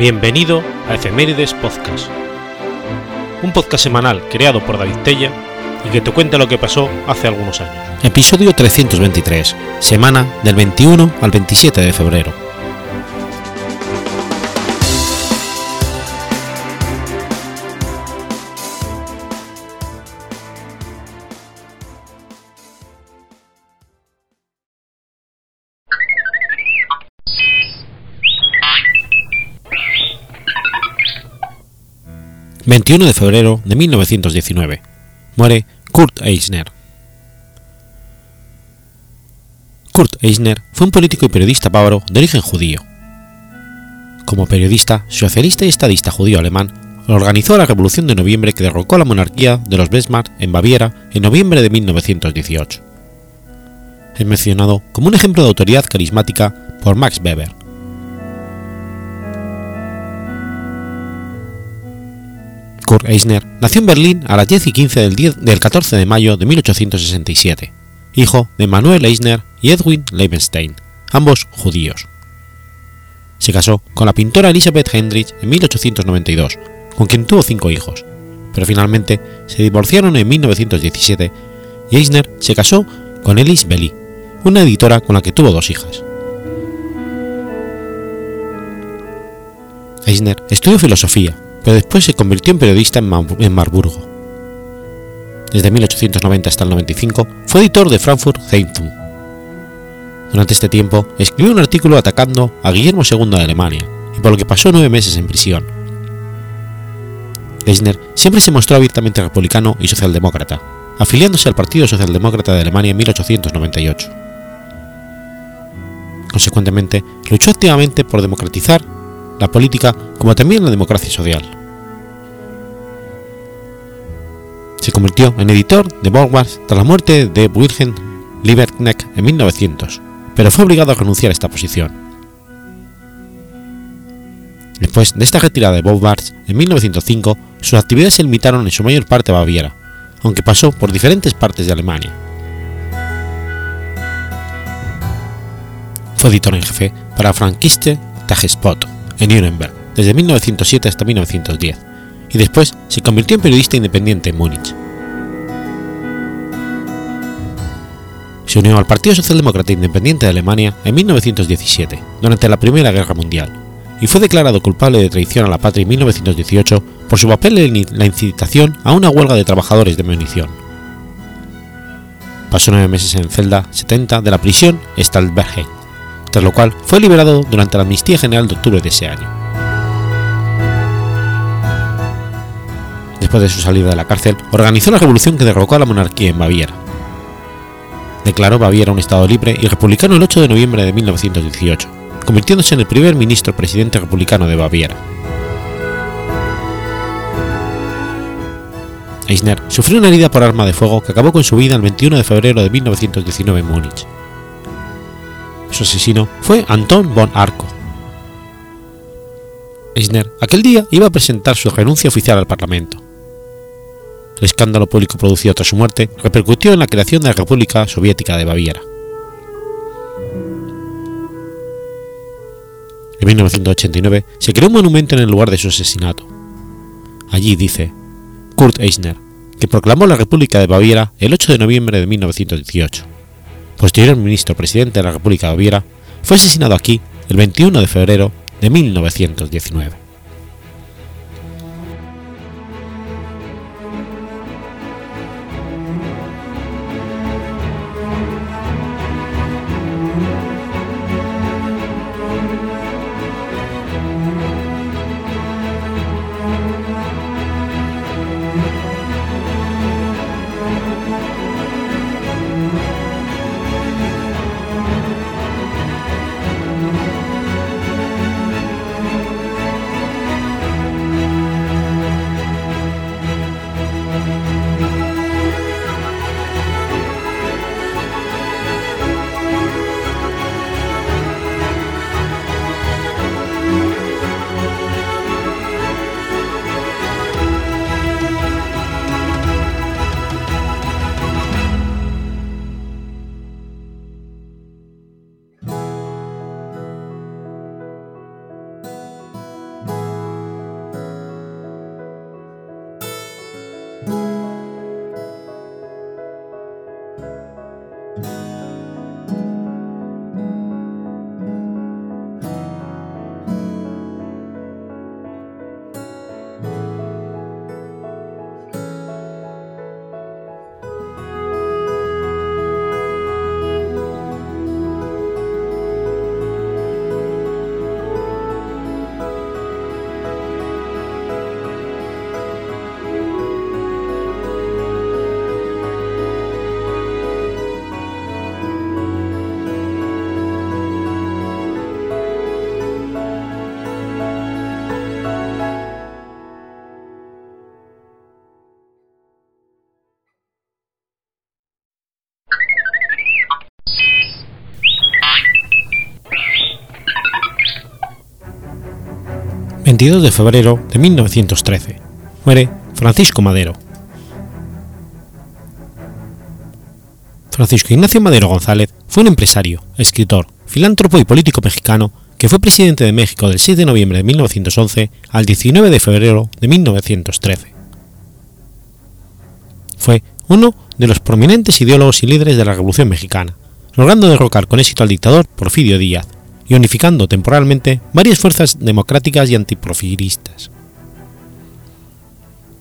Bienvenido a Efemérides Podcast, un podcast semanal creado por David Tella y que te cuenta lo que pasó hace algunos años. Episodio 323, semana del 21 al 27 de febrero. 21 de febrero de 1919. Muere Kurt Eisner. Kurt Eisner fue un político y periodista bávaro de origen judío. Como periodista, socialista y estadista judío-alemán, organizó la Revolución de Noviembre que derrocó la monarquía de los Bismarck en Baviera en noviembre de 1918. Es mencionado como un ejemplo de autoridad carismática por Max Weber. Kurt Eisner nació en Berlín a las 10 y 15 del, 10 del 14 de mayo de 1867, hijo de Manuel Eisner y Edwin Leibenstein, ambos judíos. Se casó con la pintora Elisabeth Hendrich en 1892, con quien tuvo cinco hijos, pero finalmente se divorciaron en 1917 y Eisner se casó con Elise Belly, una editora con la que tuvo dos hijas. Eisner estudió filosofía, pero después se convirtió en periodista en, Marburgo. Desde 1890 hasta el 95 fue editor de Frankfurt Zeitung. Durante este tiempo escribió un artículo atacando a Guillermo II de Alemania, y por lo que pasó nueve meses en prisión. Eisner siempre se mostró abiertamente republicano y socialdemócrata, afiliándose al Partido Socialdemócrata de Alemania en 1898. Consecuentemente, luchó activamente por democratizar la política como también la democracia social. Se convirtió en editor de Borgward tras la muerte de Wilhelm Lieberknecht en 1900, pero fue obligado a renunciar a esta posición. Después de esta retirada de Borgward en 1905, sus actividades se limitaron en su mayor parte a Baviera, aunque pasó por diferentes partes de Alemania. Fue editor en jefe para Frankiste Tagespot, en Nuremberg desde 1907 hasta 1910 y después se convirtió en periodista independiente en Múnich. Se unió al Partido Socialdemócrata Independiente de Alemania en 1917, durante la Primera Guerra Mundial, y fue declarado culpable de traición a la patria en 1918 por su papel en la incitación a una huelga de trabajadores de munición. Pasó nueve meses en celda 70 de la prisión Stalbergen, tras lo cual fue liberado durante la amnistía general de octubre de ese año. Después de su salida de la cárcel, organizó la revolución que derrocó a la monarquía en Baviera. Declaró Baviera un estado libre y republicano el 8 de noviembre de 1918, convirtiéndose en el primer ministro presidente republicano de Baviera. Eisner sufrió una herida por arma de fuego que acabó con su vida el 21 de febrero de 1919 en Múnich. Su asesino fue Anton von Arco. Eisner aquel día iba a presentar su renuncia oficial al Parlamento. El escándalo público producido tras su muerte repercutió en la creación de la República Soviética de Baviera. En 1989 se creó un monumento en el lugar de su asesinato. Allí dice Kurt Eisner, que proclamó la República de Baviera el 8 de noviembre de 1918 posterior ministro presidente de la República de Baviera, fue asesinado aquí el 21 de febrero de 1919. 22 de febrero de 1913. Muere Francisco Madero. Francisco Ignacio Madero González fue un empresario, escritor, filántropo y político mexicano que fue presidente de México del 6 de noviembre de 1911 al 19 de febrero de 1913. Fue uno de los prominentes ideólogos y líderes de la Revolución Mexicana, logrando derrocar con éxito al dictador Porfirio Díaz y unificando temporalmente varias fuerzas democráticas y antiprofilistas.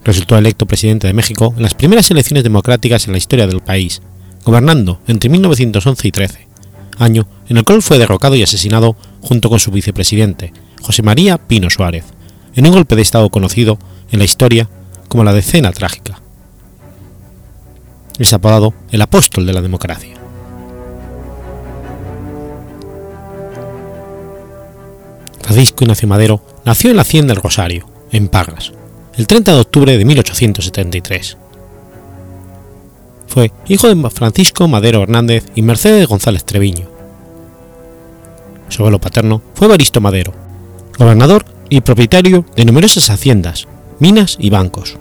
Resultó electo presidente de México en las primeras elecciones democráticas en la historia del país, gobernando entre 1911 y 13, año en el cual fue derrocado y asesinado junto con su vicepresidente, José María Pino Suárez, en un golpe de Estado conocido en la historia como la Decena Trágica. Es apodado el apóstol de la democracia. Francisco Ignacio Madero nació en la Hacienda del Rosario, en Parras, el 30 de octubre de 1873. Fue hijo de Francisco Madero Hernández y Mercedes González Treviño. Su abuelo paterno fue Baristo Madero, gobernador y propietario de numerosas haciendas, minas y bancos.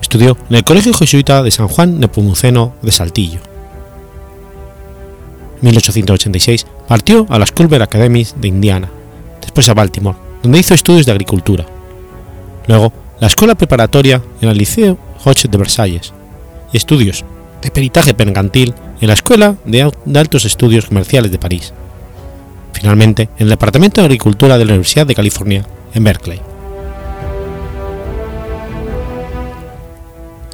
Estudió en el Colegio Jesuita de San Juan Nepomuceno de Saltillo. En 1886 partió a la Culver Academy de Indiana, después a Baltimore, donde hizo estudios de agricultura. Luego, la escuela preparatoria en el Liceo Hodge de Versalles y estudios de peritaje mercantil en la Escuela de Altos Estudios Comerciales de París. Finalmente, en el Departamento de Agricultura de la Universidad de California, en Berkeley.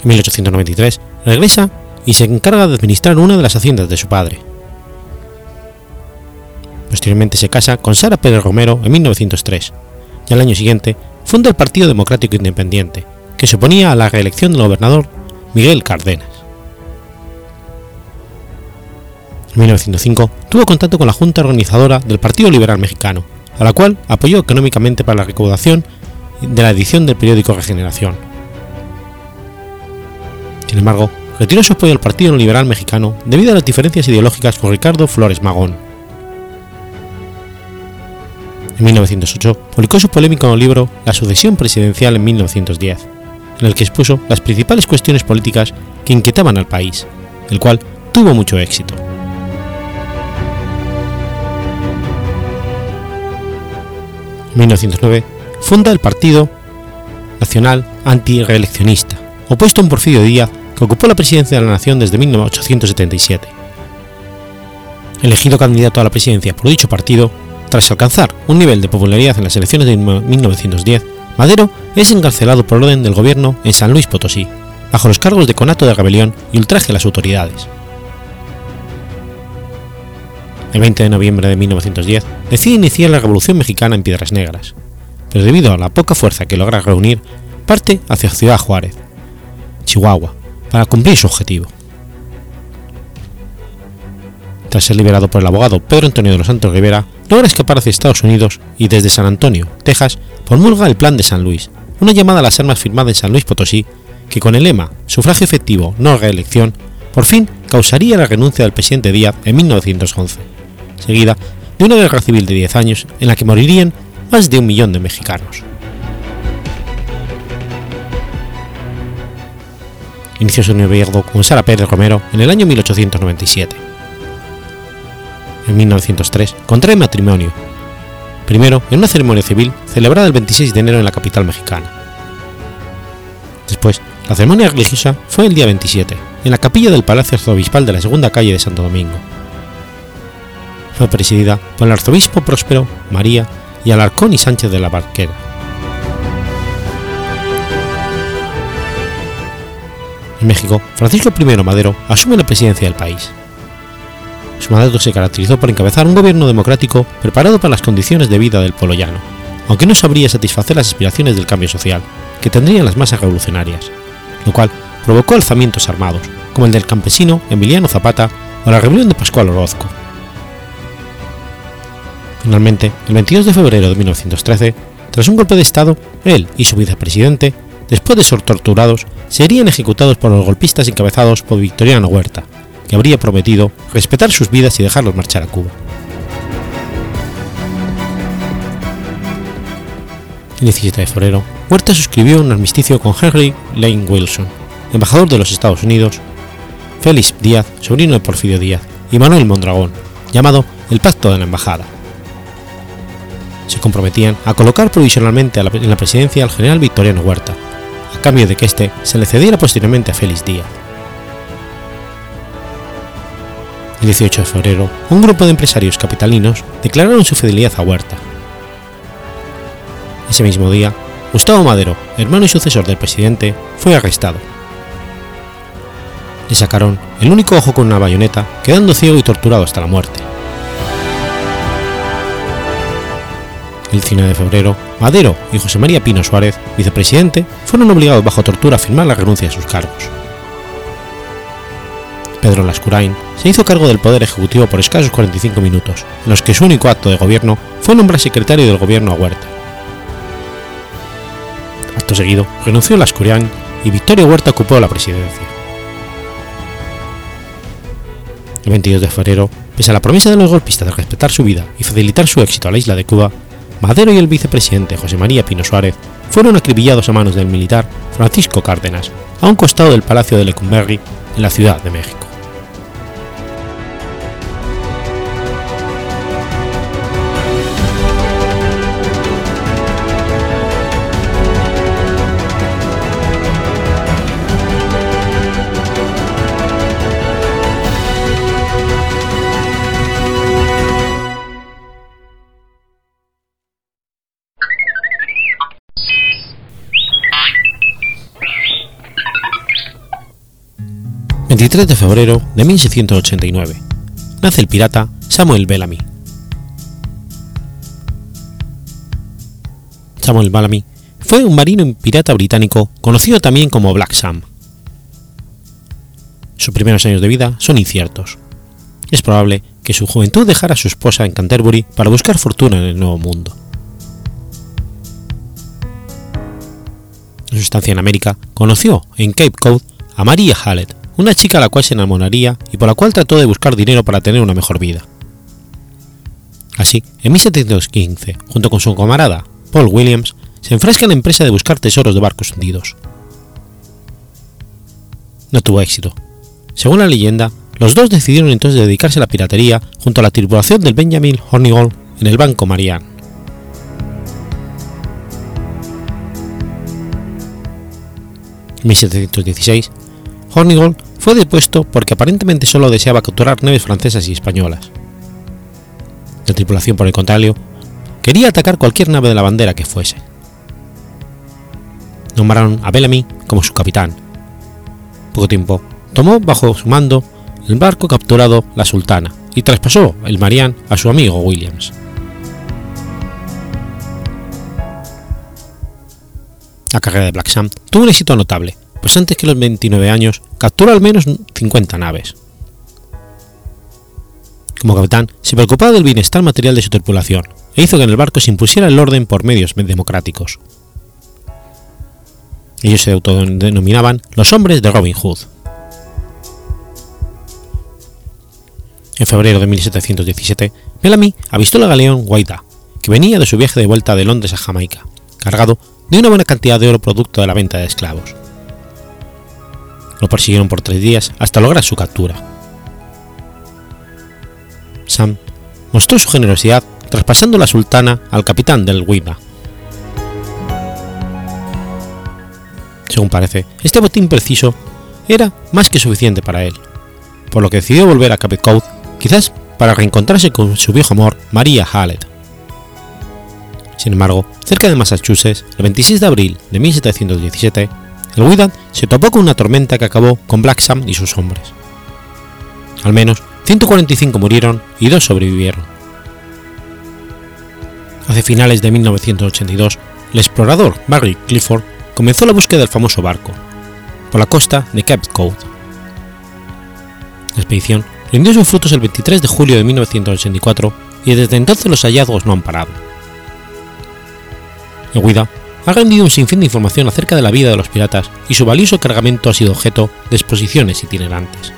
En 1893 regresa y se encarga de administrar una de las haciendas de su padre. Posteriormente se casa con Sara Pérez Romero en 1903 y al año siguiente funda el Partido Democrático Independiente, que se oponía a la reelección del gobernador Miguel Cárdenas. En 1905 tuvo contacto con la junta organizadora del Partido Liberal Mexicano, a la cual apoyó económicamente para la recaudación de la edición del periódico Regeneración. Sin embargo, retiró su apoyo al Partido Liberal Mexicano debido a las diferencias ideológicas con Ricardo Flores Magón. En 1908 publicó su polémico libro La sucesión presidencial en 1910, en el que expuso las principales cuestiones políticas que inquietaban al país, el cual tuvo mucho éxito. En 1909 funda el Partido Nacional Antireeleccionista, opuesto a un Porfirio Díaz que ocupó la presidencia de la nación desde 1877. Elegido candidato a la presidencia por dicho partido, tras alcanzar un nivel de popularidad en las elecciones de 1910, Madero es encarcelado por orden del gobierno en San Luis Potosí, bajo los cargos de conato de rebelión y ultraje a las autoridades. El 20 de noviembre de 1910 decide iniciar la Revolución Mexicana en Piedras Negras, pero debido a la poca fuerza que logra reunir, parte hacia Ciudad Juárez, Chihuahua, para cumplir su objetivo. Tras ser liberado por el abogado Pedro Antonio de los Santos Rivera, logra escapar hacia Estados Unidos y desde San Antonio, Texas, promulga el Plan de San Luis, una llamada a las armas firmada en San Luis Potosí, que con el lema Sufragio efectivo, no reelección, por fin causaría la renuncia del presidente Díaz en 1911, seguida de una guerra civil de 10 años en la que morirían más de un millón de mexicanos. Inició su noviazgo con Sara Pérez Romero en el año 1897. En 1903 contrae matrimonio, primero en una ceremonia civil celebrada el 26 de enero en la capital mexicana. Después, la ceremonia religiosa fue el día 27, en la capilla del Palacio Arzobispal de la segunda calle de Santo Domingo. Fue presidida por el arzobispo Próspero, María y Alarcón y Sánchez de la Barquera. En México, Francisco I Madero asume la presidencia del país. Su mandato se caracterizó por encabezar un gobierno democrático preparado para las condiciones de vida del pueblo llano, aunque no sabría satisfacer las aspiraciones del cambio social que tendrían las masas revolucionarias, lo cual provocó alzamientos armados, como el del campesino Emiliano Zapata o la rebelión de Pascual Orozco. Finalmente, el 22 de febrero de 1913, tras un golpe de Estado, él y su vicepresidente después de ser torturados, serían ejecutados por los golpistas encabezados por Victoriano Huerta, que habría prometido respetar sus vidas y dejarlos marchar a Cuba. El 17 de febrero, Huerta suscribió un armisticio con Henry Lane Wilson, embajador de los Estados Unidos, Félix Díaz, sobrino de Porfirio Díaz, y Manuel Mondragón, llamado el Pacto de la Embajada. Se comprometían a colocar provisionalmente en la presidencia al general Victoriano Huerta, a cambio de que éste se le cediera posteriormente a Félix Díaz. El 18 de febrero, un grupo de empresarios capitalinos declararon su fidelidad a Huerta. Ese mismo día, Gustavo Madero, hermano y sucesor del presidente, fue arrestado. Le sacaron el único ojo con una bayoneta, quedando ciego y torturado hasta la muerte. El 19 de febrero, Madero y José María Pino Suárez, vicepresidente, fueron obligados bajo tortura a firmar la renuncia a sus cargos. Pedro Lascurain se hizo cargo del Poder Ejecutivo por escasos 45 minutos, en los que su único acto de gobierno fue nombrar secretario del gobierno a Huerta. Acto seguido, renunció Lascurain y Victoria Huerta ocupó la presidencia. El 22 de febrero, pese a la promesa de los golpistas de respetar su vida y facilitar su éxito a la isla de Cuba, Madero y el vicepresidente José María Pino Suárez fueron acribillados a manos del militar Francisco Cárdenas, a un costado del Palacio de Lecumberri, en la Ciudad de México. 23 de febrero de 1689. Nace el pirata Samuel Bellamy. Samuel Bellamy fue un marino y pirata británico conocido también como Black Sam. Sus primeros años de vida son inciertos. Es probable que su juventud dejara a su esposa en Canterbury para buscar fortuna en el Nuevo Mundo. En su estancia en América, conoció en Cape Cod a Maria Hallett, una chica a la cual se enamoraría y por la cual trató de buscar dinero para tener una mejor vida. Así, en 1715, junto con su camarada, Paul Williams, se enfrasca en la empresa de buscar tesoros de barcos hundidos. No tuvo éxito. Según la leyenda, los dos decidieron entonces dedicarse a la piratería junto a la tripulación del Benjamin Hornigold en el Banco Marianne. En 1716, Hornigold fue depuesto porque aparentemente solo deseaba capturar naves francesas y españolas. La tripulación, por el contrario, quería atacar cualquier nave de la bandera que fuese. Nombraron a Bellamy como su capitán. Poco tiempo, tomó bajo su mando el barco capturado La Sultana y traspasó el Marianne a su amigo Williams. La carrera de Black Sam tuvo un éxito notable, pues antes que los 29 años capturó al menos 50 naves. Como capitán, se preocupaba del bienestar material de su tripulación e hizo que en el barco se impusiera el orden por medios democráticos. Ellos se autodenominaban los hombres de Robin Hood. En febrero de 1717, Bellamy avistó la galeón Guaida, que venía de su viaje de vuelta de Londres a Jamaica, cargado de una buena cantidad de oro producto de la venta de esclavos. Lo persiguieron por tres días hasta lograr su captura. Sam mostró su generosidad traspasando la sultana al capitán del Wima. Según parece, este botín preciso era más que suficiente para él, por lo que decidió volver a Cape Cod, quizás para reencontrarse con su viejo amor, María Hallett. Sin embargo, cerca de Massachusetts, el 26 de abril de 1717, el Wydad se topó con una tormenta que acabó con Black Sam y sus hombres. Al menos 145 murieron y dos sobrevivieron. Hacia finales de 1982, el explorador Barry Clifford comenzó la búsqueda del famoso barco, por la costa de Cape Cod. La expedición rindió sus frutos el 23 de julio de 1984 y desde entonces los hallazgos no han parado. El Wida ha rendido un sinfín de información acerca de la vida de los piratas y su valioso cargamento ha sido objeto de exposiciones itinerantes.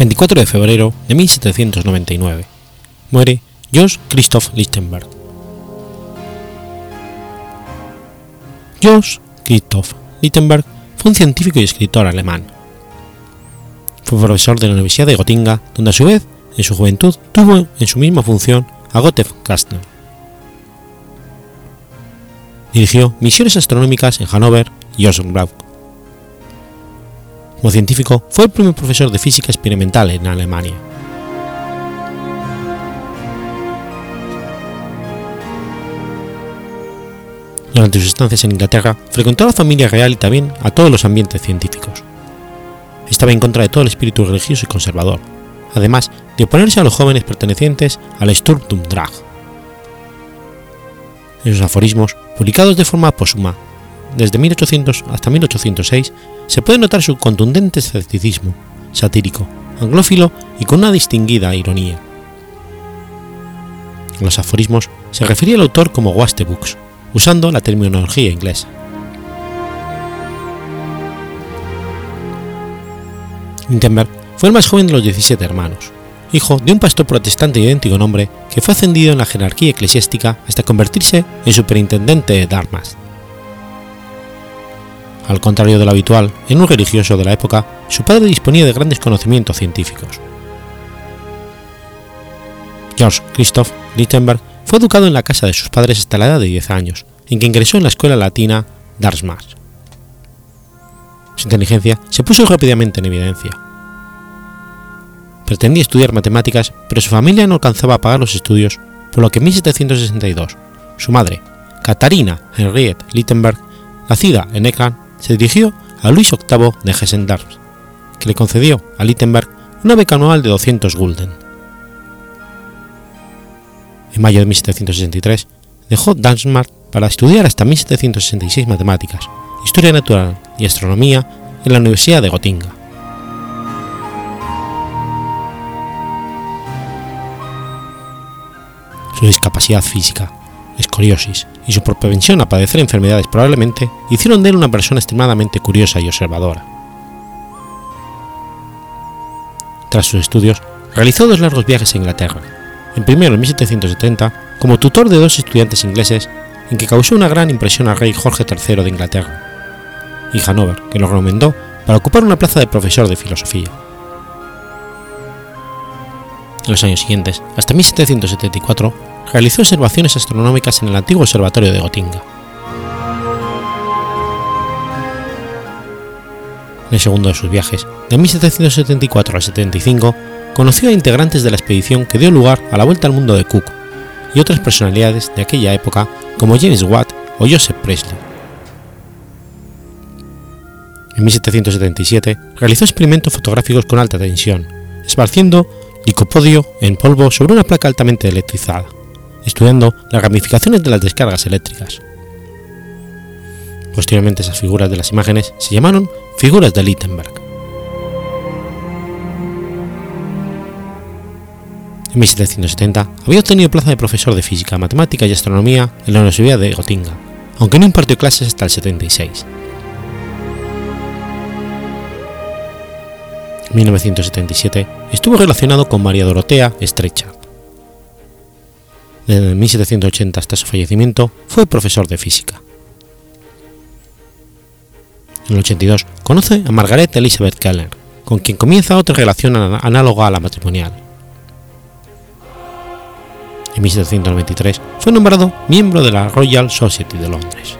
24 de febrero de 1799. Muere George Christoph Lichtenberg. George Christoph Lichtenberg fue un científico y escritor alemán. Fue profesor de la Universidad de Gotinga, donde a su vez, en su juventud, tuvo en su misma función a Gotthelf Kastner. Dirigió misiones astronómicas en Hannover y Osnabrück como científico, fue el primer profesor de física experimental en Alemania. Durante sus estancias en Inglaterra, frecuentó a la familia real y también a todos los ambientes científicos. Estaba en contra de todo el espíritu religioso y conservador, además de oponerse a los jóvenes pertenecientes al Sturm und Drang. En sus aforismos, publicados de forma póstuma desde 1800 hasta 1806, se puede notar su contundente escepticismo, satírico, anglófilo y con una distinguida ironía. En los aforismos se refería al autor como Wastebooks, usando la terminología inglesa. Wittenberg fue el más joven de los 17 hermanos, hijo de un pastor protestante de idéntico nombre que fue ascendido en la jerarquía eclesiástica hasta convertirse en superintendente de Darmstadt al contrario de lo habitual en un religioso de la época, su padre disponía de grandes conocimientos científicos. George Christoph Lichtenberg fue educado en la casa de sus padres hasta la edad de 10 años, en que ingresó en la escuela latina Darmstadt. Su inteligencia se puso rápidamente en evidencia. Pretendía estudiar matemáticas, pero su familia no alcanzaba a pagar los estudios, por lo que en 1762, su madre, Katharina Henriette Lichtenberg, nacida en Eckland, se dirigió a Luis VIII de Hessen-Darmstadt, que le concedió a Littenberg una beca anual de 200 gulden. En mayo de 1763 dejó Darmstadt para estudiar hasta 1766 matemáticas, historia natural y astronomía en la Universidad de Gotinga. Su discapacidad física escoriosis y su propensión a padecer enfermedades probablemente hicieron de él una persona extremadamente curiosa y observadora. Tras sus estudios, realizó dos largos viajes a Inglaterra, en primero en 1770 como tutor de dos estudiantes ingleses en que causó una gran impresión al rey Jorge III de Inglaterra, y Hanover, que lo recomendó para ocupar una plaza de profesor de filosofía. En los años siguientes, hasta 1774, realizó observaciones astronómicas en el antiguo observatorio de Gotinga. En el segundo de sus viajes, de 1774 al 75, conoció a integrantes de la expedición que dio lugar a la Vuelta al Mundo de Cook y otras personalidades de aquella época como James Watt o Joseph Presley. En 1777 realizó experimentos fotográficos con alta tensión, esparciendo licopodio en polvo sobre una placa altamente electrizada estudiando las ramificaciones de las descargas eléctricas. Posteriormente esas figuras de las imágenes se llamaron figuras de Littenberg. En 1770 había obtenido plaza de profesor de física, matemática y astronomía en la Universidad de Gotinga, aunque no impartió clases hasta el 76. En 1977 estuvo relacionado con María Dorotea Estrecha, desde 1780 hasta su fallecimiento, fue profesor de física. En el 82 conoce a Margaret Elizabeth Keller, con quien comienza otra relación análoga a la matrimonial. En 1793 fue nombrado miembro de la Royal Society de Londres.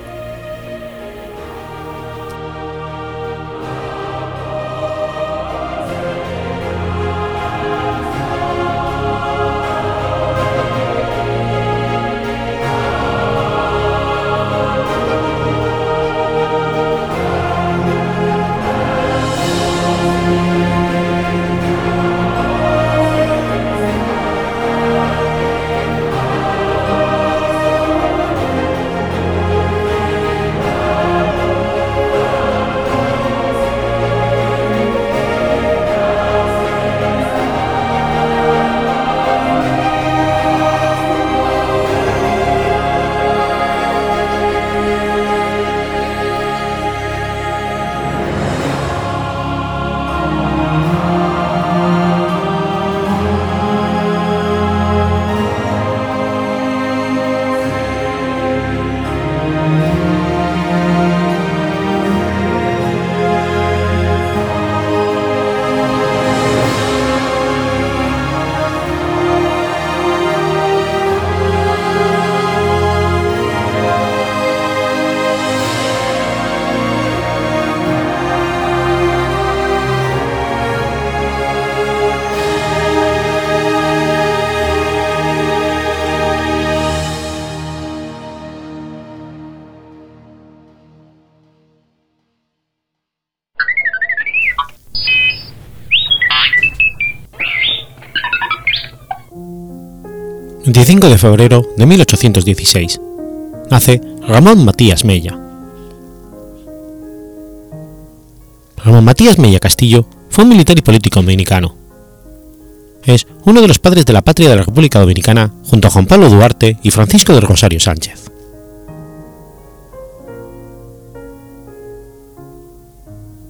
25 de febrero de 1816. Nace Ramón Matías Mella. Ramón Matías Mella Castillo fue un militar y político dominicano. Es uno de los padres de la patria de la República Dominicana junto a Juan Pablo Duarte y Francisco del Rosario Sánchez.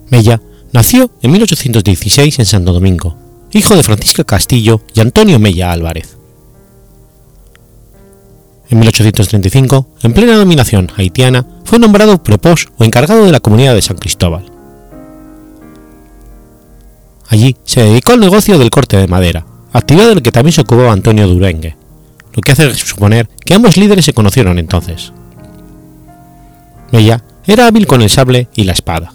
Mella nació en 1816 en Santo Domingo, hijo de Francisca Castillo y Antonio Mella Álvarez. En 1835, en plena dominación haitiana, fue nombrado prepos o encargado de la comunidad de San Cristóbal. Allí se dedicó al negocio del corte de madera, actividad del que también se ocupaba Antonio Durengue, lo que hace suponer que ambos líderes se conocieron entonces. Mella era hábil con el sable y la espada.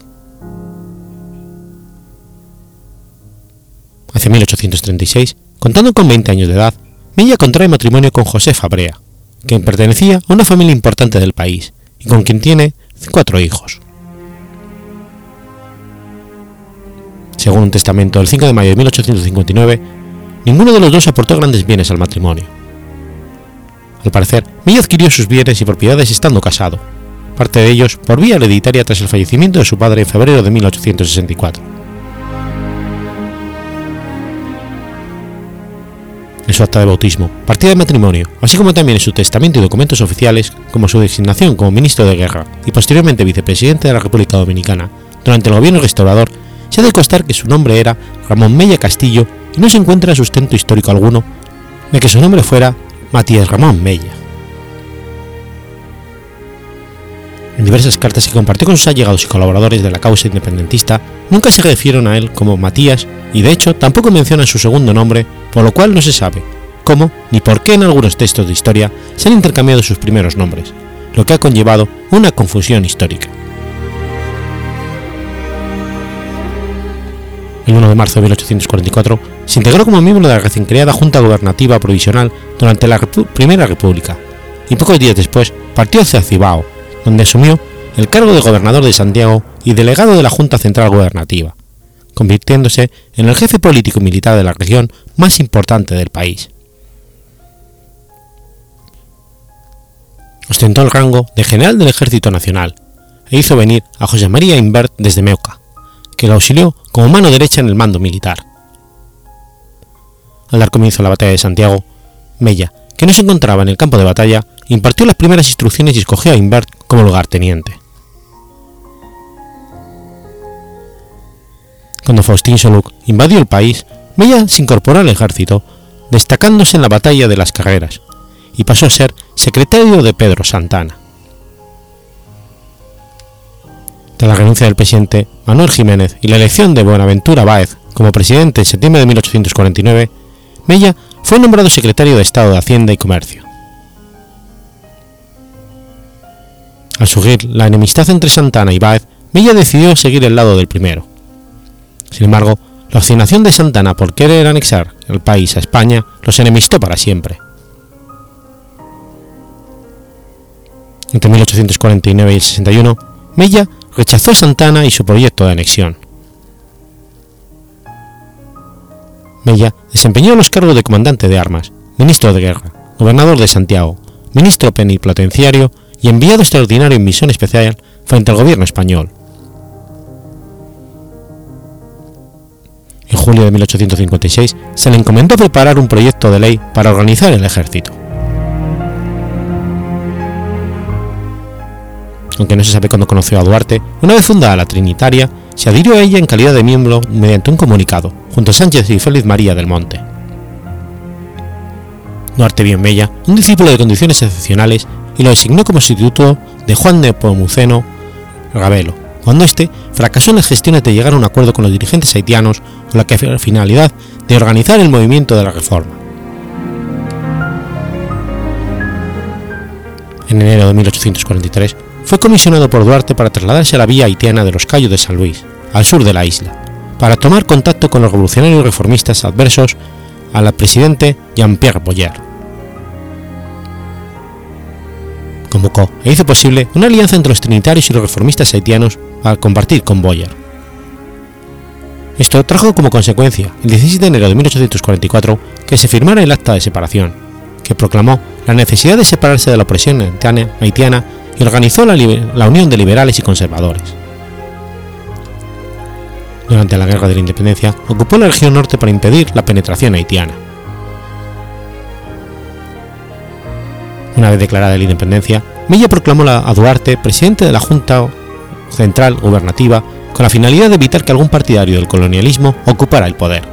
Hacia 1836, contando con 20 años de edad, Mella contrae matrimonio con José Fabrea, quien pertenecía a una familia importante del país y con quien tiene cuatro hijos. Según un testamento del 5 de mayo de 1859, ninguno de los dos aportó grandes bienes al matrimonio. Al parecer, Mella adquirió sus bienes y propiedades estando casado, parte de ellos por vía hereditaria tras el fallecimiento de su padre en febrero de 1864. En su acta de bautismo, partida de matrimonio, así como también en su testamento y documentos oficiales, como su designación como ministro de guerra y posteriormente vicepresidente de la República Dominicana durante el gobierno restaurador, se ha de constar que su nombre era Ramón Mella Castillo y no se encuentra sustento histórico alguno de que su nombre fuera Matías Ramón Mella. En diversas cartas que compartió con sus allegados y colaboradores de la causa independentista, nunca se refieren a él como Matías y de hecho tampoco mencionan su segundo nombre, por lo cual no se sabe cómo ni por qué en algunos textos de historia se han intercambiado sus primeros nombres, lo que ha conllevado una confusión histórica. El 1 de marzo de 1844 se integró como miembro de la recién creada Junta Gubernativa Provisional durante la Primera República y pocos días después partió hacia Cibao, donde asumió el cargo de gobernador de Santiago y delegado de la Junta Central Gubernativa, convirtiéndose en el jefe político y militar de la región más importante del país. Ostentó el rango de general del Ejército Nacional e hizo venir a José María Invert desde Meuca, que lo auxilió como mano derecha en el mando militar. Al dar comienzo a la batalla de Santiago, Mella, que no se encontraba en el campo de batalla, impartió las primeras instrucciones y escogió a Invert como lugarteniente. Cuando Faustín Soluk invadió el país, Mella se incorporó al ejército, destacándose en la batalla de las carreras, y pasó a ser secretario de Pedro Santana. Tras la renuncia del presidente Manuel Jiménez y la elección de Buenaventura Báez como presidente en septiembre de 1849, Mella fue nombrado secretario de Estado de Hacienda y Comercio. Al surgir la enemistad entre Santana y Báez, Mella decidió seguir el lado del primero. Sin embargo, la obstinación de Santana por querer anexar el país a España los enemistó para siempre. Entre 1849 y el 61, Mella rechazó a Santana y su proyecto de anexión. Mella desempeñó los cargos de comandante de armas, ministro de guerra, gobernador de Santiago, ministro plenipotenciario y enviado extraordinario en misión especial frente al gobierno español. En julio de 1856 se le encomendó preparar un proyecto de ley para organizar el ejército. Aunque no se sabe cuándo conoció a Duarte, una vez fundada la Trinitaria, se adhirió a ella en calidad de miembro mediante un comunicado, junto a Sánchez y Félix María del Monte. Duarte vio en Mella un discípulo de condiciones excepcionales y lo designó como sustituto de Juan de Pomuceno Ravelo, cuando éste fracasó en las gestiones de llegar a un acuerdo con los dirigentes haitianos con la finalidad de organizar el movimiento de la reforma. En enero de 1843 fue comisionado por Duarte para trasladarse a la vía haitiana de los Cayos de San Luis, al sur de la isla, para tomar contacto con los revolucionarios reformistas adversos al presidente Jean-Pierre Boyer. Convocó e hizo posible una alianza entre los trinitarios y los reformistas haitianos para compartir con Boyer. Esto trajo como consecuencia, el 16 de enero de 1844, que se firmara el acta de separación, que proclamó la necesidad de separarse de la opresión haitiana y organizó la, la Unión de Liberales y Conservadores. Durante la Guerra de la Independencia ocupó la región norte para impedir la penetración haitiana. Una vez declarada la independencia, Mella proclamó a Duarte presidente de la Junta Central Gubernativa con la finalidad de evitar que algún partidario del colonialismo ocupara el poder.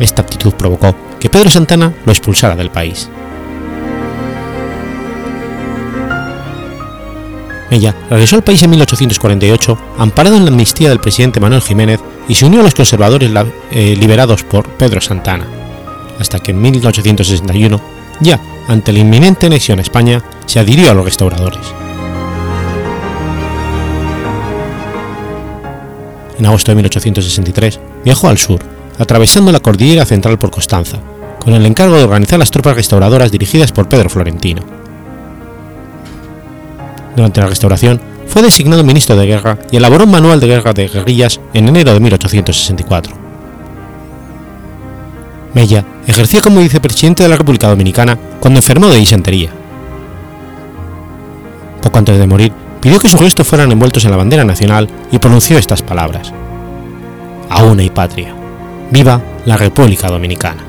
Esta actitud provocó que Pedro Santana lo expulsara del país. Mella regresó al país en 1848, amparado en la amnistía del presidente Manuel Jiménez y se unió a los conservadores eh, liberados por Pedro Santana, hasta que en 1861, ya ante la inminente anexión a España, se adhirió a los restauradores. En agosto de 1863 viajó al sur, atravesando la cordillera central por Constanza, con el encargo de organizar las tropas restauradoras dirigidas por Pedro Florentino. Durante la restauración fue designado ministro de guerra y elaboró un manual de guerra de guerrillas en enero de 1864. Mella ejerció como vicepresidente de la República Dominicana cuando enfermó de disentería. Poco antes de morir, pidió que sus restos fueran envueltos en la bandera nacional y pronunció estas palabras. Aún hay patria. Viva la República Dominicana.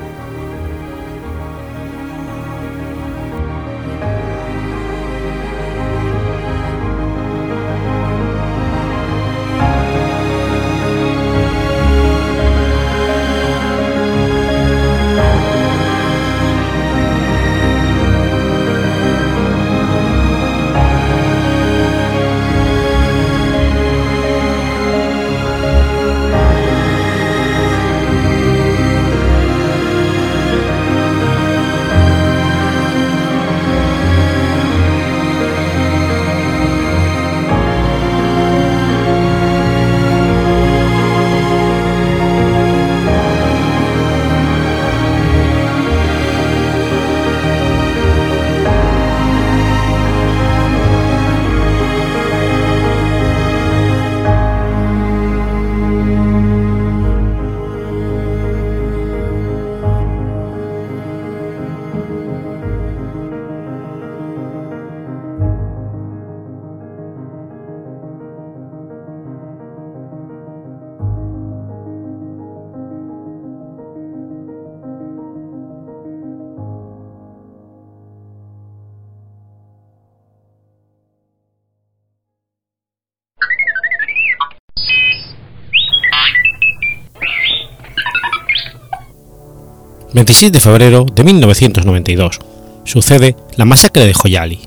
26 de febrero de 1992. Sucede la masacre de Joyali.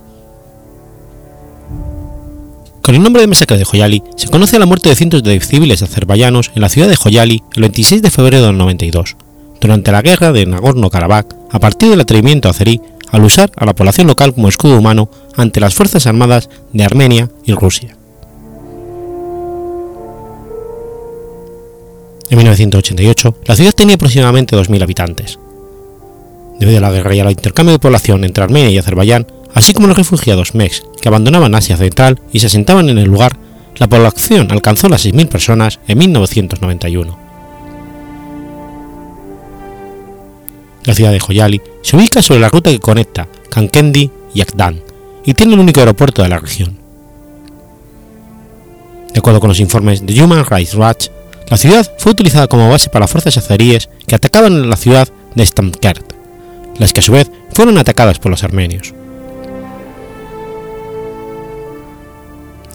Con el nombre de masacre de Joyali se conoce la muerte de cientos de civiles azerbaiyanos en la ciudad de Joyali el 26 de febrero del 92, durante la guerra de Nagorno-Karabaj, a partir del atrevimiento azerí al usar a la población local como escudo humano ante las fuerzas armadas de Armenia y Rusia. En 1988, la ciudad tenía aproximadamente 2.000 habitantes. Debido a la guerra y al intercambio de población entre Armenia y Azerbaiyán, así como los refugiados MEX que abandonaban Asia Central y se asentaban en el lugar, la población alcanzó las 6.000 personas en 1991. La ciudad de Joyali se ubica sobre la ruta que conecta Kankendi y Akdan y tiene el único aeropuerto de la región. De acuerdo con los informes de Human Rights Watch, la ciudad fue utilizada como base para fuerzas azeríes que atacaban la ciudad de Stamkert, las que a su vez fueron atacadas por los armenios.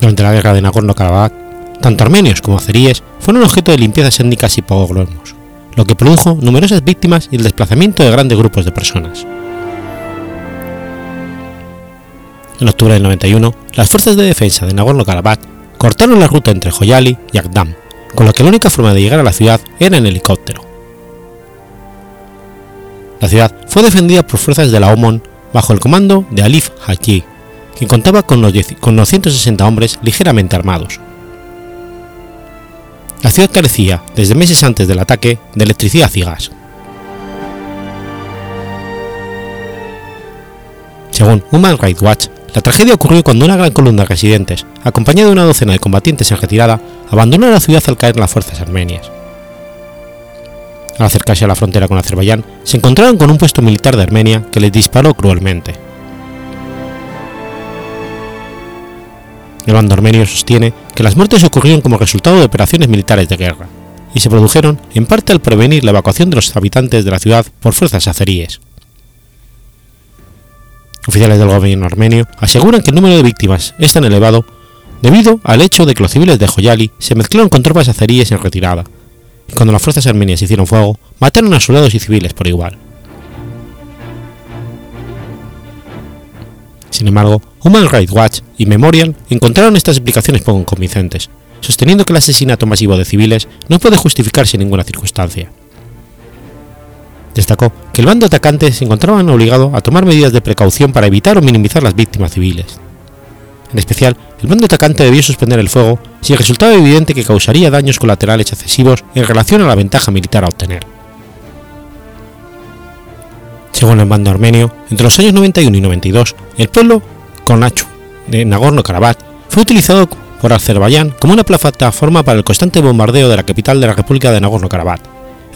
Durante la guerra de Nagorno-Karabaj, tanto armenios como azeríes fueron objeto de limpiezas étnicas y pogromos, lo que produjo numerosas víctimas y el desplazamiento de grandes grupos de personas. En octubre del 91, las fuerzas de defensa de Nagorno-Karabaj cortaron la ruta entre Joyali y Akdam, con lo que la única forma de llegar a la ciudad era en helicóptero. La ciudad fue defendida por fuerzas de la OMON bajo el comando de Alif Haji, que contaba con, los 160 hombres ligeramente armados. La ciudad carecía, desde meses antes del ataque, de electricidad y gas. Según Human Rights Watch, la tragedia ocurrió cuando una gran columna de residentes, acompañada de una docena de combatientes en retirada, abandonó la ciudad al caer las fuerzas armenias. Al acercarse a la frontera con Azerbaiyán, se encontraron con un puesto militar de Armenia que les disparó cruelmente. El bando armenio sostiene que las muertes ocurrieron como resultado de operaciones militares de guerra, y se produjeron en parte al prevenir la evacuación de los habitantes de la ciudad por fuerzas azeríes. Oficiales del gobierno armenio aseguran que el número de víctimas es tan elevado debido al hecho de que los civiles de Joyali se mezclaron con tropas azeríes en retirada, cuando las fuerzas armenias hicieron fuego, mataron a soldados y civiles por igual. Sin embargo, Human Rights Watch y Memorial encontraron estas explicaciones poco convincentes, sosteniendo que el asesinato masivo de civiles no puede justificarse en ninguna circunstancia. Destacó que el bando atacante se encontraba obligado a tomar medidas de precaución para evitar o minimizar las víctimas civiles. En especial, el bando atacante debió suspender el fuego si resultaba evidente que causaría daños colaterales excesivos en relación a la ventaja militar a obtener. Según el bando armenio, entre los años 91 y 92, el pueblo Konachu de Nagorno-Karabaj fue utilizado por Azerbaiyán como una plataforma para el constante bombardeo de la capital de la República de Nagorno-Karabaj,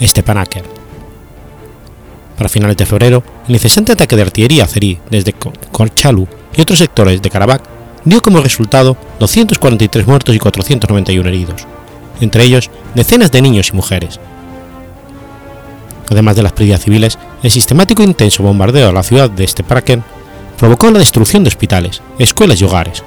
Stepanakert. Para finales de febrero, el incesante ataque de artillería azerí desde Korchalu y otros sectores de Karabaj dio como resultado 243 muertos y 491 heridos, entre ellos decenas de niños y mujeres, Además de las pérdidas civiles, el sistemático e intenso bombardeo a la ciudad de Stepanakert provocó la destrucción de hospitales, escuelas y hogares.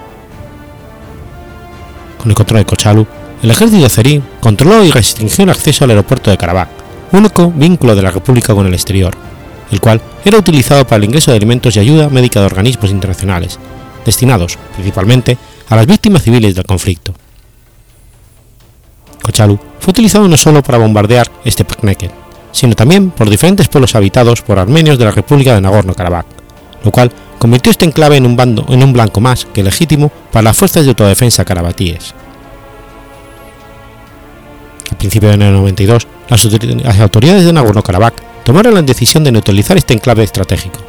Con el control de Kochalu, el ejército azerí controló y restringió el acceso al aeropuerto de Karabakh, único vínculo de la República con el exterior, el cual era utilizado para el ingreso de alimentos y ayuda médica de organismos internacionales, destinados principalmente a las víctimas civiles del conflicto. Kochalu fue utilizado no solo para bombardear Stepanakert, sino también por diferentes pueblos habitados por armenios de la República de Nagorno-Karabaj, lo cual convirtió este enclave en un, bando, en un blanco más que legítimo para las fuerzas de autodefensa carabatíes. A principios de 92, las autoridades de Nagorno-Karabaj tomaron la decisión de neutralizar este enclave estratégico.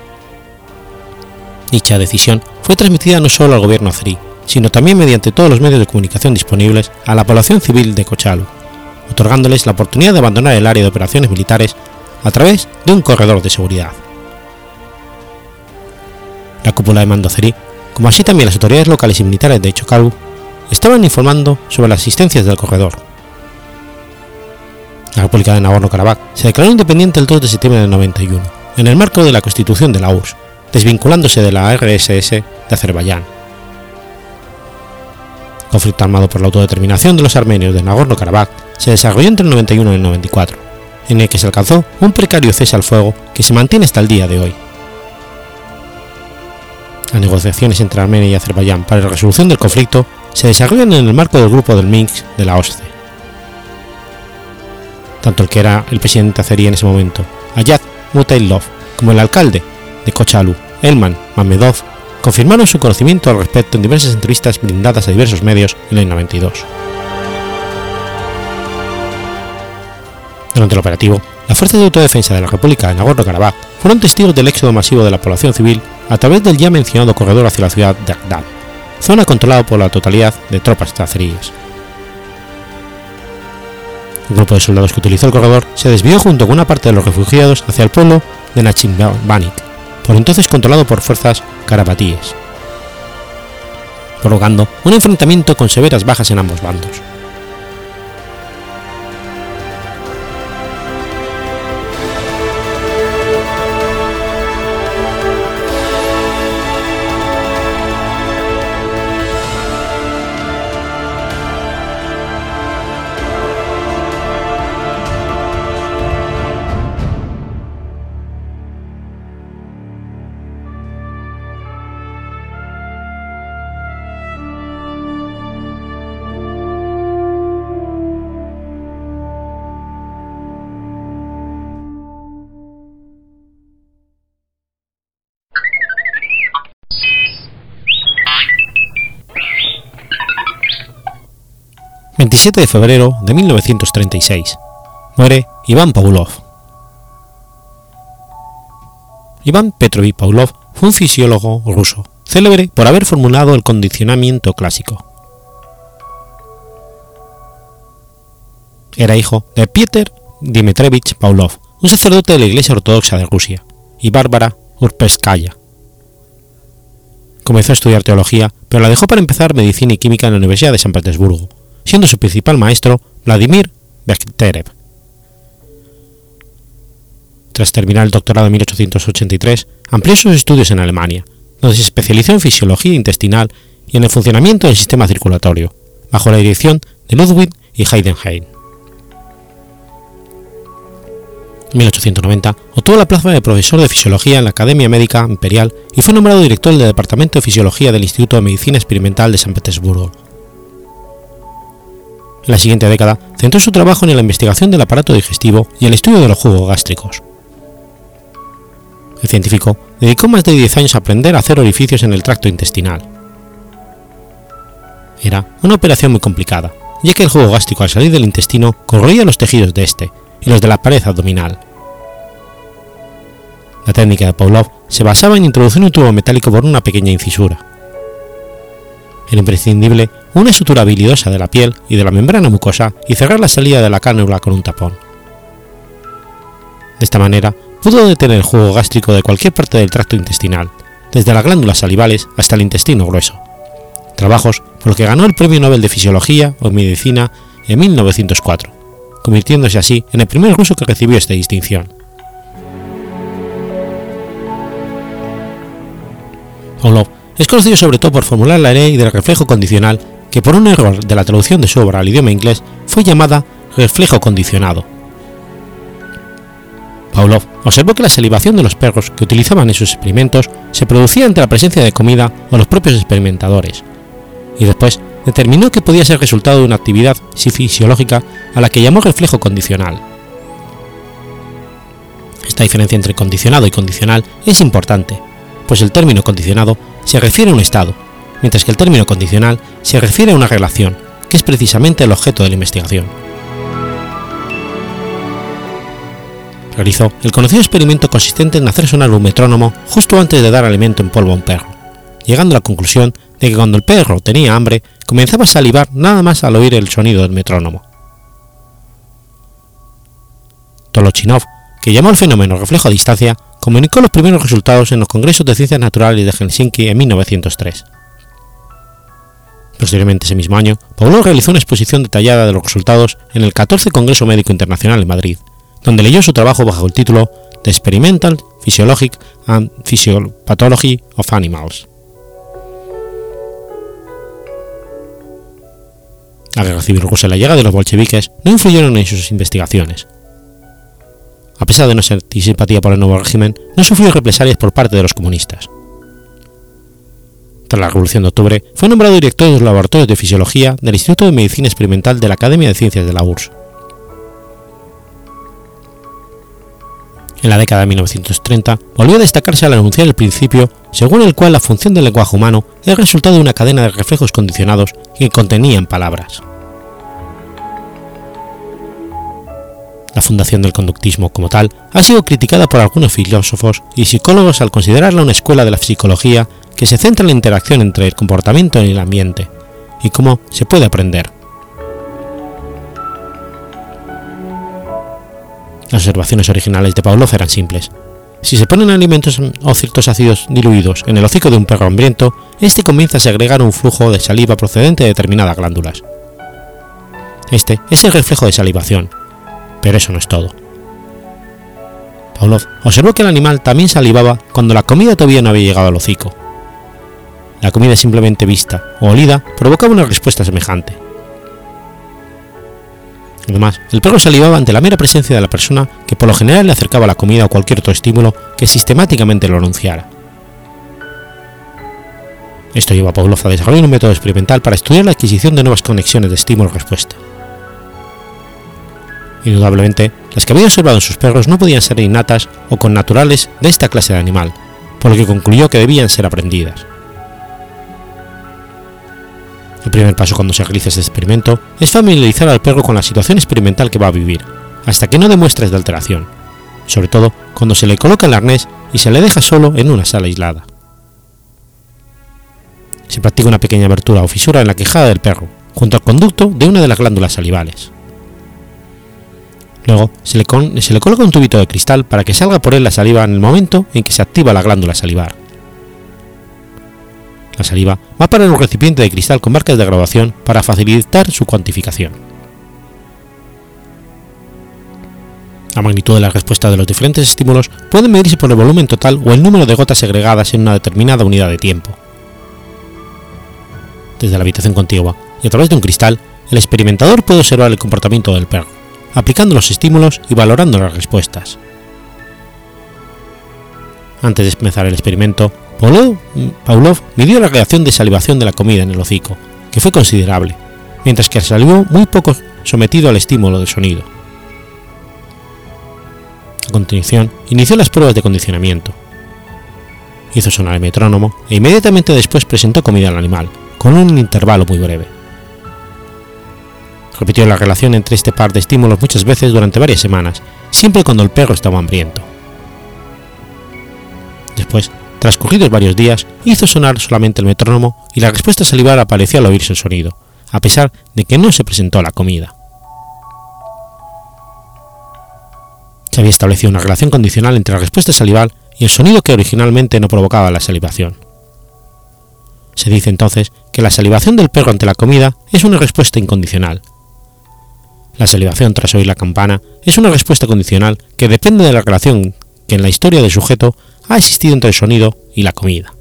Dicha decisión fue transmitida no solo al gobierno azerí, sino también mediante todos los medios de comunicación disponibles a la población civil de Kochalu, otorgándoles la oportunidad de abandonar el área de operaciones militares a través de un corredor de seguridad. La cúpula de mando azerí, como así también las autoridades locales y militares de Chocalu, estaban informando sobre las existencias del corredor. La República de Nagorno-Karabaj se declaró independiente el 2 de septiembre del 91, en el marco de la constitución de la URSS, desvinculándose de la RSS de Azerbaiyán. conflicto armado por la autodeterminación de los armenios de Nagorno-Karabaj se desarrolló entre el 91 y el 94, en el que se alcanzó un precario cese al fuego que se mantiene hasta el día de hoy. Las negociaciones entre Armenia y Azerbaiyán para la resolución del conflicto se desarrollan en el marco del grupo del Minsk de la OSCE. Tanto el que era el presidente azerí en ese momento, Ayat Mutailov, como el alcalde de Kochalu, Elman Mamedov, confirmaron su conocimiento al respecto en diversas entrevistas brindadas a diversos medios en el 92. Durante el operativo, las fuerzas de autodefensa de la República de Nagorno-Karabaj fueron testigos del éxodo masivo de la población civil a través del ya mencionado corredor hacia la ciudad de Agdad, zona controlada por la totalidad de tropas azeríes. El grupo de soldados que utilizó el corredor se desvió junto con una parte de los refugiados hacia el pueblo de Nachimbanik, por entonces controlado por fuerzas karabatíes, provocando un enfrentamiento con severas bajas en ambos bandos. 27 de febrero de 1936. Muere Iván Pavlov. Iván Petrovich Pavlov fue un fisiólogo ruso, célebre por haber formulado el condicionamiento clásico. Era hijo de Pieter Dmitrievich Pavlov, un sacerdote de la Iglesia Ortodoxa de Rusia, y Bárbara Urpeskaya. Comenzó a estudiar teología, pero la dejó para empezar medicina y química en la Universidad de San Petersburgo, siendo su principal maestro Vladimir Bekhterev. Tras terminar el doctorado en 1883, amplió sus estudios en Alemania, donde se especializó en fisiología intestinal y en el funcionamiento del sistema circulatorio, bajo la dirección de Ludwig y Heidenheim. En 1890 obtuvo la plaza de profesor de fisiología en la Academia Médica Imperial y fue nombrado director del Departamento de Fisiología del Instituto de Medicina Experimental de San Petersburgo. En la siguiente década centró su trabajo en la investigación del aparato digestivo y el estudio de los jugos gástricos. El científico dedicó más de 10 años a aprender a hacer orificios en el tracto intestinal. Era una operación muy complicada, ya que el jugo gástrico al salir del intestino corroía los tejidos de este y los de la pared abdominal. La técnica de Pavlov se basaba en introducir un tubo metálico por una pequeña incisura. Era imprescindible una sutura habilidosa de la piel y de la membrana mucosa y cerrar la salida de la cánula con un tapón. De esta manera pudo detener el jugo gástrico de cualquier parte del tracto intestinal, desde las glándulas salivales hasta el intestino grueso, trabajos por los que ganó el Premio Nobel de Fisiología o Medicina en 1904, convirtiéndose así en el primer ruso que recibió esta distinción. Orlov es conocido sobre todo por formular la ley del reflejo condicional que por un error de la traducción de su obra al idioma inglés fue llamada reflejo condicionado, Pavlov observó que la salivación de los perros que utilizaban en sus experimentos se producía ante la presencia de comida o los propios experimentadores, y después determinó que podía ser resultado de una actividad fisiológica a la que llamó reflejo condicional. Esta diferencia entre condicionado y condicional es importante, pues el término condicionado se refiere a un estado, mientras que el término condicional se refiere a una relación, que es precisamente el objeto de la investigación. realizó el conocido experimento consistente en hacer sonar un metrónomo justo antes de dar alimento en polvo a un perro, llegando a la conclusión de que cuando el perro tenía hambre comenzaba a salivar nada más al oír el sonido del metrónomo. Tolochinov, que llamó el fenómeno reflejo a distancia, comunicó los primeros resultados en los Congresos de Ciencias Naturales de Helsinki en 1903. Posteriormente ese mismo año, Pavlov realizó una exposición detallada de los resultados en el 14 Congreso Médico Internacional en Madrid, donde leyó su trabajo bajo el título The Experimental Physiologic and Physiopathology of Animals. La guerra civil rusa y la llegada de los bolcheviques no influyeron en sus investigaciones. A pesar de no sentir simpatía por el nuevo régimen, no sufrió represalias por parte de los comunistas. Tras la Revolución de Octubre, fue nombrado director de los laboratorios de fisiología del Instituto de Medicina Experimental de la Academia de Ciencias de la URSS. En la década de 1930 volvió a destacarse al anunciar el principio según el cual la función del lenguaje humano es resultado de una cadena de reflejos condicionados que contenían palabras. La fundación del conductismo como tal ha sido criticada por algunos filósofos y psicólogos al considerarla una escuela de la psicología se centra en la interacción entre el comportamiento y el ambiente, y cómo se puede aprender. Las observaciones originales de Pavlov eran simples. Si se ponen alimentos o ciertos ácidos diluidos en el hocico de un perro hambriento, este comienza a segregar un flujo de saliva procedente de determinadas glándulas. Este es el reflejo de salivación, pero eso no es todo. Pavlov observó que el animal también salivaba cuando la comida todavía no había llegado al hocico. La comida simplemente vista o olida provocaba una respuesta semejante. Además, el perro salivaba ante la mera presencia de la persona que por lo general le acercaba la comida o cualquier otro estímulo que sistemáticamente lo anunciara. Esto lleva a Pavlov a desarrollar un método experimental para estudiar la adquisición de nuevas conexiones de estímulo-respuesta. Indudablemente, las que había observado en sus perros no podían ser innatas o connaturales de esta clase de animal, por lo que concluyó que debían ser aprendidas. El primer paso cuando se realiza este experimento es familiarizar al perro con la situación experimental que va a vivir, hasta que no demuestres de alteración, sobre todo cuando se le coloca el arnés y se le deja solo en una sala aislada. Se practica una pequeña abertura o fisura en la quejada del perro, junto al conducto de una de las glándulas salivales. Luego se le, se le coloca un tubito de cristal para que salga por él la saliva en el momento en que se activa la glándula salivar. La saliva va para un recipiente de cristal con marcas de graduación para facilitar su cuantificación. La magnitud de la respuesta de los diferentes estímulos puede medirse por el volumen total o el número de gotas segregadas en una determinada unidad de tiempo. Desde la habitación contigua y a través de un cristal, el experimentador puede observar el comportamiento del perro, aplicando los estímulos y valorando las respuestas. Antes de empezar el experimento, Pavlov midió la reacción de salivación de la comida en el hocico, que fue considerable, mientras que salió muy poco sometido al estímulo del sonido. A continuación, inició las pruebas de condicionamiento. Hizo sonar el metrónomo e inmediatamente después presentó comida al animal, con un intervalo muy breve. Repitió la relación entre este par de estímulos muchas veces durante varias semanas, siempre cuando el perro estaba hambriento. Después, transcurridos varios días, hizo sonar solamente el metrónomo y la respuesta salivar apareció al oírse el sonido, a pesar de que no se presentó la comida. Se había establecido una relación condicional entre la respuesta salival y el sonido que originalmente no provocaba la salivación. Se dice entonces que la salivación del perro ante la comida es una respuesta incondicional. La salivación tras oír la campana es una respuesta condicional que depende de la relación que en la historia del sujeto ha existido entre el sonido y la comida.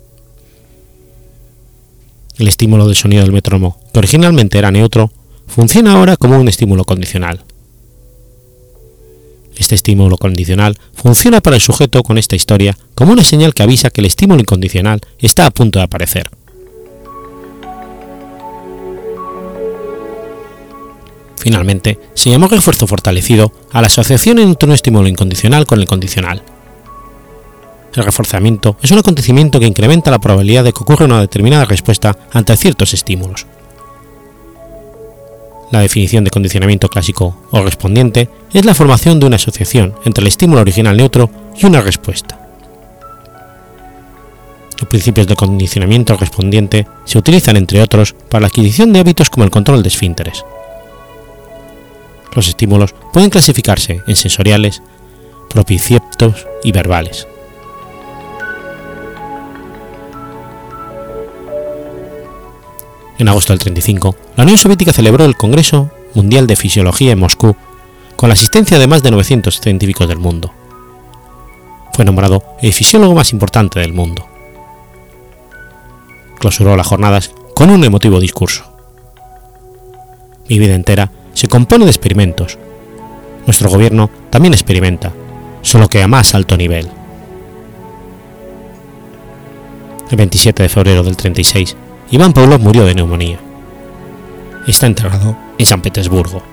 El estímulo del sonido del metrónomo, que originalmente era neutro, funciona ahora como un estímulo condicional. Este estímulo condicional funciona para el sujeto con esta historia como una señal que avisa que el estímulo incondicional está a punto de aparecer. Finalmente, se llamó refuerzo fortalecido a la asociación entre un estímulo incondicional con el condicional. El reforzamiento es un acontecimiento que incrementa la probabilidad de que ocurra una determinada respuesta ante ciertos estímulos. La definición de condicionamiento clásico o correspondiente es la formación de una asociación entre el estímulo original neutro y una respuesta. Los principios de condicionamiento correspondiente se utilizan, entre otros, para la adquisición de hábitos como el control de esfínteres. Los estímulos pueden clasificarse en sensoriales, propicieptos y verbales. En agosto del 35, la Unión Soviética celebró el Congreso Mundial de Fisiología en Moscú, con la asistencia de más de 900 científicos del mundo. Fue nombrado el fisiólogo más importante del mundo. Clausuró las jornadas con un emotivo discurso. Mi vida entera se compone de experimentos. Nuestro gobierno también experimenta, solo que a más alto nivel. El 27 de febrero del 36, Iván Pavlov murió de neumonía. Está enterrado en San Petersburgo.